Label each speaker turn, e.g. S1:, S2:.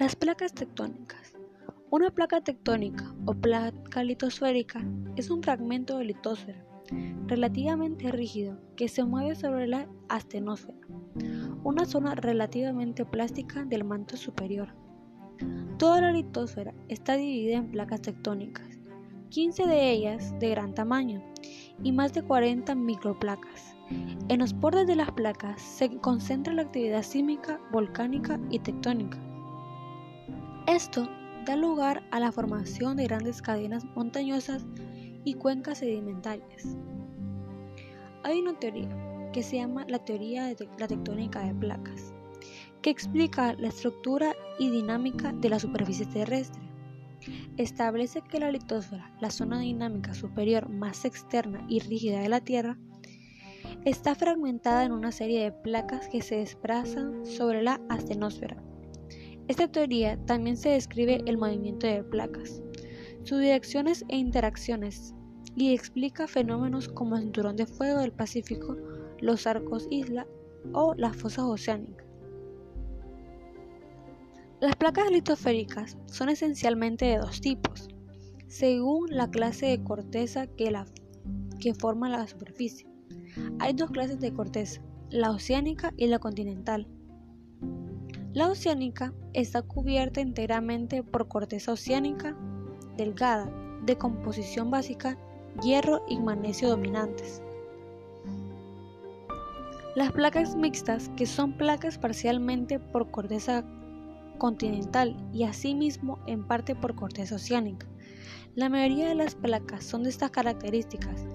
S1: Las placas tectónicas. Una placa tectónica o placa litosférica es un fragmento de litosfera relativamente rígido que se mueve sobre la astenosfera, una zona relativamente plástica del manto superior. Toda la litosfera está dividida en placas tectónicas, 15 de ellas de gran tamaño y más de 40 microplacas. En los bordes de las placas se concentra la actividad sísmica, volcánica y tectónica. Esto da lugar a la formación de grandes cadenas montañosas y cuencas sedimentarias. Hay una teoría que se llama la teoría de la tectónica de placas, que explica la estructura y dinámica de la superficie terrestre. Establece que la litosfera, la zona dinámica superior más externa y rígida de la Tierra, está fragmentada en una serie de placas que se desplazan sobre la astenosfera esta teoría también se describe el movimiento de placas, sus direcciones e interacciones, y explica fenómenos como el cinturón de fuego del Pacífico, los arcos isla o las fosas oceánicas. Las placas litosféricas son esencialmente de dos tipos, según la clase de corteza que, la, que forma la superficie. Hay dos clases de corteza, la oceánica y la continental. La oceánica está cubierta enteramente por corteza oceánica delgada, de composición básica, hierro y magnesio dominantes. Las placas mixtas, que son placas parcialmente por corteza continental y asimismo en parte por corteza oceánica. La mayoría de las placas son de estas características.